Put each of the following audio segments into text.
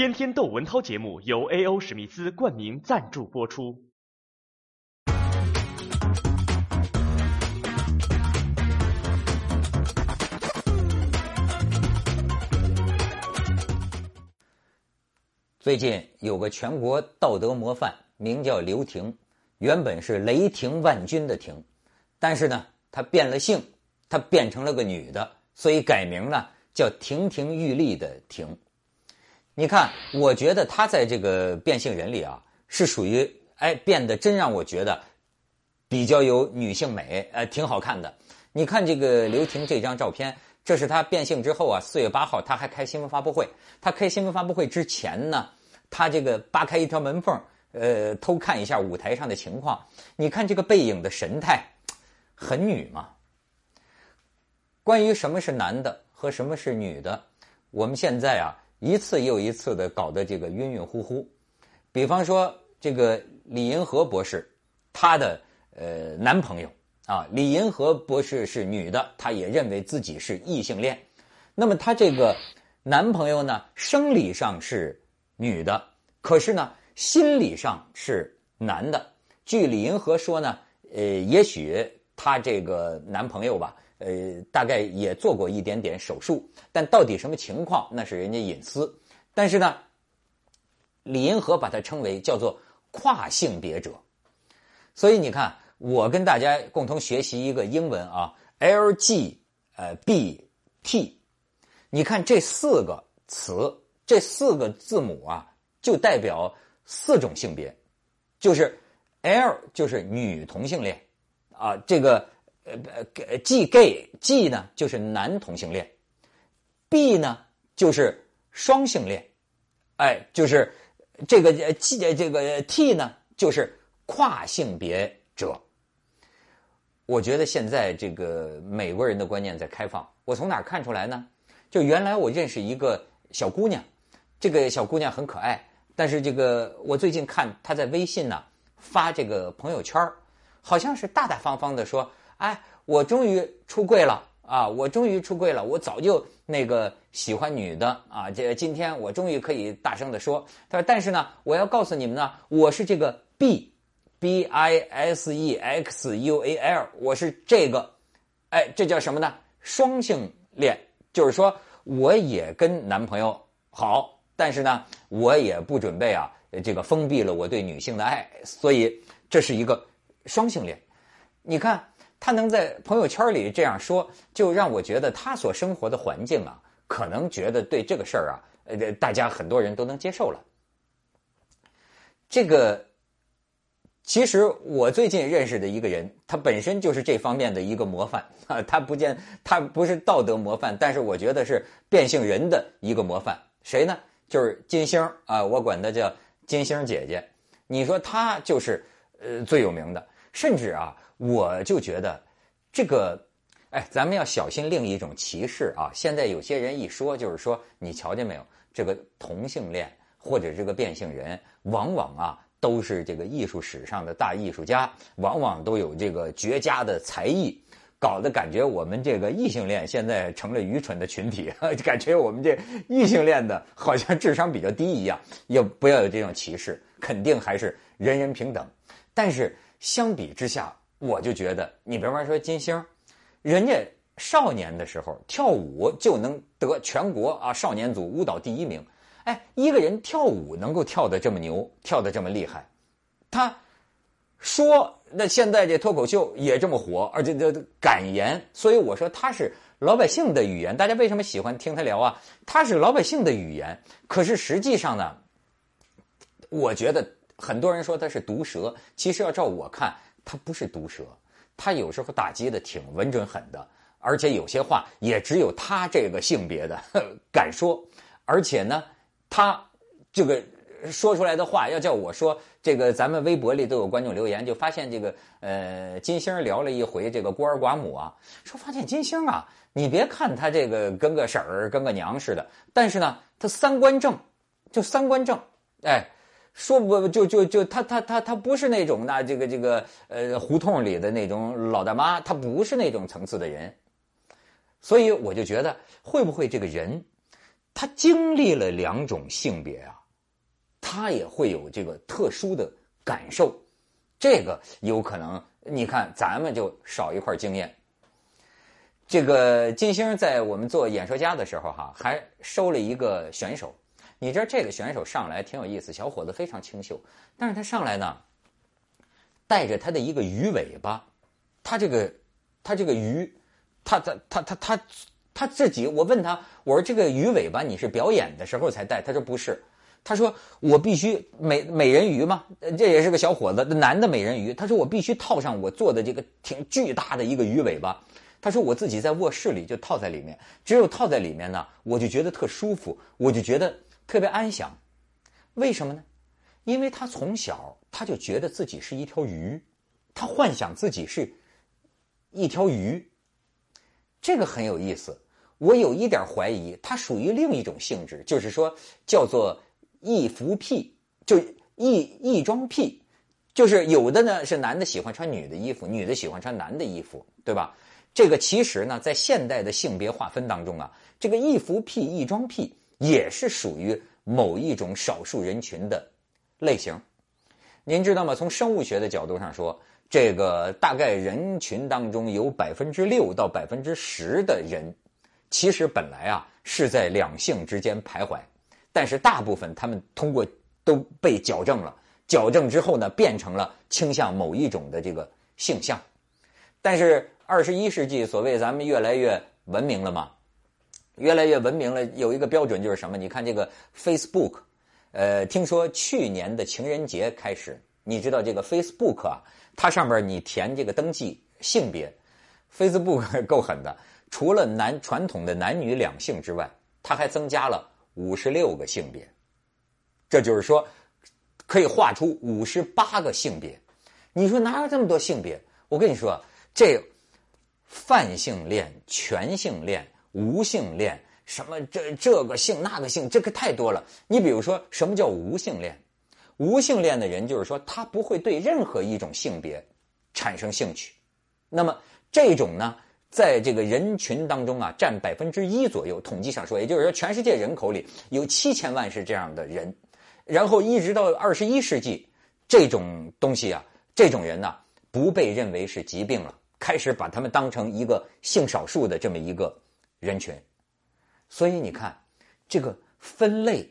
天天窦文涛节目由 A.O. 史密斯冠名赞助播出。最近有个全国道德模范，名叫刘婷，原本是雷霆万钧的霆，但是呢，她变了性，她变成了个女的，所以改名呢叫亭亭玉立的亭。你看，我觉得她在这个变性人里啊，是属于哎变得真让我觉得比较有女性美，呃，挺好看的。你看这个刘婷这张照片。这是她变性之后啊，四月八号她还开新闻发布会。她开新闻发布会之前呢，她这个扒开一条门缝，呃，偷看一下舞台上的情况。你看这个背影的神态，很女嘛。关于什么是男的和什么是女的，我们现在啊一次又一次的搞得这个晕晕乎乎。比方说这个李银河博士，她的呃男朋友。啊，李银河博士是女的，她也认为自己是异性恋。那么她这个男朋友呢，生理上是女的，可是呢，心理上是男的。据李银河说呢，呃，也许她这个男朋友吧，呃，大概也做过一点点手术，但到底什么情况，那是人家隐私。但是呢，李银河把它称为叫做跨性别者，所以你看。我跟大家共同学习一个英文啊，L G 呃 B T，你看这四个词，这四个字母啊，就代表四种性别，就是 L 就是女同性恋啊，这个呃呃 G gay G 呢就是男同性恋，B 呢就是双性恋，哎，就是这个 G 这个 T 呢就是跨性别者。我觉得现在这个美国人的观念在开放。我从哪看出来呢？就原来我认识一个小姑娘，这个小姑娘很可爱，但是这个我最近看她在微信呢发这个朋友圈好像是大大方方的说：“哎，我终于出柜了啊！我终于出柜了！我早就那个喜欢女的啊！这今天我终于可以大声的说。”他说：“但是呢，我要告诉你们呢，我是这个 B。” B I S E X U A L，我是这个，哎，这叫什么呢？双性恋，就是说我也跟男朋友好，但是呢，我也不准备啊，这个封闭了我对女性的爱，所以这是一个双性恋。你看他能在朋友圈里这样说，就让我觉得他所生活的环境啊，可能觉得对这个事儿啊，呃，大家很多人都能接受了。这个。其实我最近认识的一个人，他本身就是这方面的一个模范啊。他不见他不是道德模范，但是我觉得是变性人的一个模范。谁呢？就是金星啊，我管她叫金星姐姐。你说她就是呃最有名的，甚至啊，我就觉得这个，哎，咱们要小心另一种歧视啊。现在有些人一说，就是说你瞧见没有，这个同性恋或者这个变性人，往往啊。都是这个艺术史上的大艺术家，往往都有这个绝佳的才艺，搞得感觉我们这个异性恋现在成了愚蠢的群体，感觉我们这异性恋的好像智商比较低一样。也不要有这种歧视，肯定还是人人平等。但是相比之下，我就觉得，你比方说金星，人家少年的时候跳舞就能得全国啊少年组舞蹈第一名。哎，一个人跳舞能够跳得这么牛，跳得这么厉害，他说那现在这脱口秀也这么火，而且这感言，所以我说他是老百姓的语言。大家为什么喜欢听他聊啊？他是老百姓的语言。可是实际上呢，我觉得很多人说他是毒舌，其实要照我看，他不是毒舌，他有时候打击的挺稳准狠的，而且有些话也只有他这个性别的 敢说，而且呢。他这个说出来的话，要叫我说，这个咱们微博里都有观众留言，就发现这个呃金星聊了一回这个孤儿寡母啊，说发现金星啊，你别看他这个跟个婶儿跟个娘似的，但是呢，他三观正，就三观正，哎，说不就就就他他他他不是那种那这个这个呃胡同里的那种老大妈，他不是那种层次的人，所以我就觉得会不会这个人。他经历了两种性别啊，他也会有这个特殊的感受。这个有可能，你看咱们就少一块经验。这个金星在我们做演说家的时候哈，还收了一个选手。你知道这个选手上来挺有意思，小伙子非常清秀，但是他上来呢，带着他的一个鱼尾巴，他这个他这个鱼，他他他他他他自己，我问他，我说这个鱼尾巴你是表演的时候才戴？他说不是，他说我必须美美人鱼嘛，这也是个小伙子，男的美人鱼，他说我必须套上我做的这个挺巨大的一个鱼尾巴。他说：“我自己在卧室里就套在里面，只有套在里面呢，我就觉得特舒服，我就觉得特别安详。为什么呢？因为他从小他就觉得自己是一条鱼，他幻想自己是一条鱼。这个很有意思。我有一点怀疑，他属于另一种性质，就是说叫做易服癖，就易易装癖，就是有的呢是男的喜欢穿女的衣服，女的喜欢穿男的衣服，对吧？”这个其实呢，在现代的性别划分当中啊，这个易服癖、易装癖也是属于某一种少数人群的类型。您知道吗？从生物学的角度上说，这个大概人群当中有百分之六到百分之十的人，其实本来啊是在两性之间徘徊，但是大部分他们通过都被矫正了，矫正之后呢，变成了倾向某一种的这个性向，但是。二十一世纪，所谓咱们越来越文明了嘛，越来越文明了。有一个标准就是什么？你看这个 Facebook，呃，听说去年的情人节开始，你知道这个 Facebook 啊，它上面你填这个登记性别，Facebook 够狠的，除了男传统的男女两性之外，它还增加了五十六个性别，这就是说可以画出五十八个性别。你说哪有这么多性别？我跟你说这。泛性恋、全性恋、无性恋，什么这这个性那个性，这个太多了。你比如说，什么叫无性恋？无性恋的人就是说，他不会对任何一种性别产生兴趣。那么这种呢，在这个人群当中啊，占百分之一左右。统计上说，也就是说，全世界人口里有七千万是这样的人。然后一直到二十一世纪，这种东西啊，这种人呢，不被认为是疾病了。开始把他们当成一个性少数的这么一个人群，所以你看，这个分类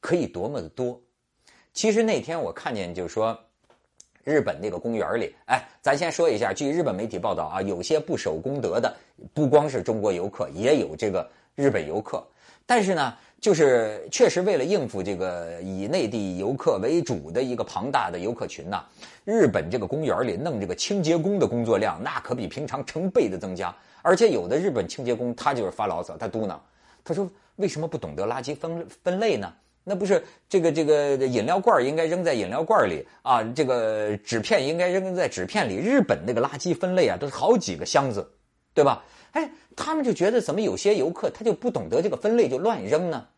可以多么的多。其实那天我看见，就是说，日本那个公园里，哎，咱先说一下，据日本媒体报道啊，有些不守公德的，不光是中国游客，也有这个日本游客，但是呢。就是确实为了应付这个以内地游客为主的一个庞大的游客群呐，日本这个公园里弄这个清洁工的工作量那可比平常成倍的增加，而且有的日本清洁工他就是发牢骚，他嘟囔，他说为什么不懂得垃圾分分类呢？那不是这个这个饮料罐应该扔在饮料罐里啊，这个纸片应该扔在纸片里，日本那个垃圾分类啊都是好几个箱子，对吧？哎，他们就觉得怎么有些游客他就不懂得这个分类就乱扔呢？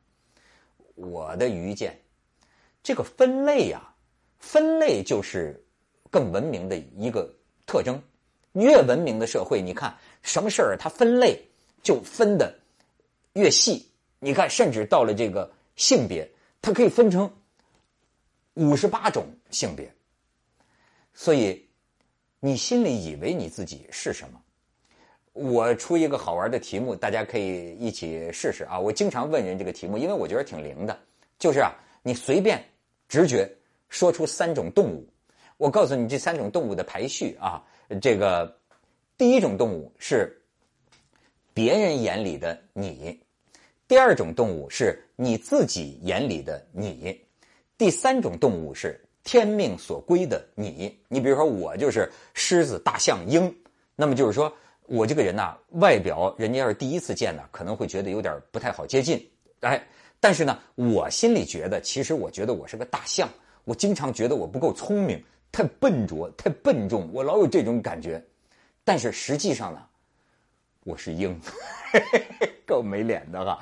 我的愚见，这个分类呀，分类就是更文明的一个特征。越文明的社会，你看什么事儿，它分类就分的越细。你看，甚至到了这个性别，它可以分成五十八种性别。所以，你心里以为你自己是什么？我出一个好玩的题目，大家可以一起试试啊！我经常问人这个题目，因为我觉得挺灵的。就是啊，你随便直觉说出三种动物，我告诉你这三种动物的排序啊。这个第一种动物是别人眼里的你，第二种动物是你自己眼里的你，第三种动物是天命所归的你。你比如说，我就是狮子、大象、鹰，那么就是说。我这个人呐，外表人家要是第一次见呢，可能会觉得有点不太好接近，哎，但是呢，我心里觉得，其实我觉得我是个大象，我经常觉得我不够聪明，太笨拙，太笨重，我老有这种感觉。但是实际上呢，我是鹰，够没脸的哈。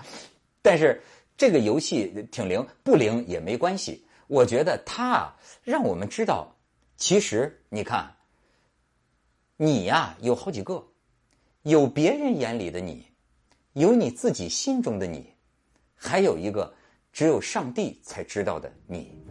但是这个游戏挺灵，不灵也没关系。我觉得它啊，让我们知道，其实你看，你呀有好几个。有别人眼里的你，有你自己心中的你，还有一个只有上帝才知道的你。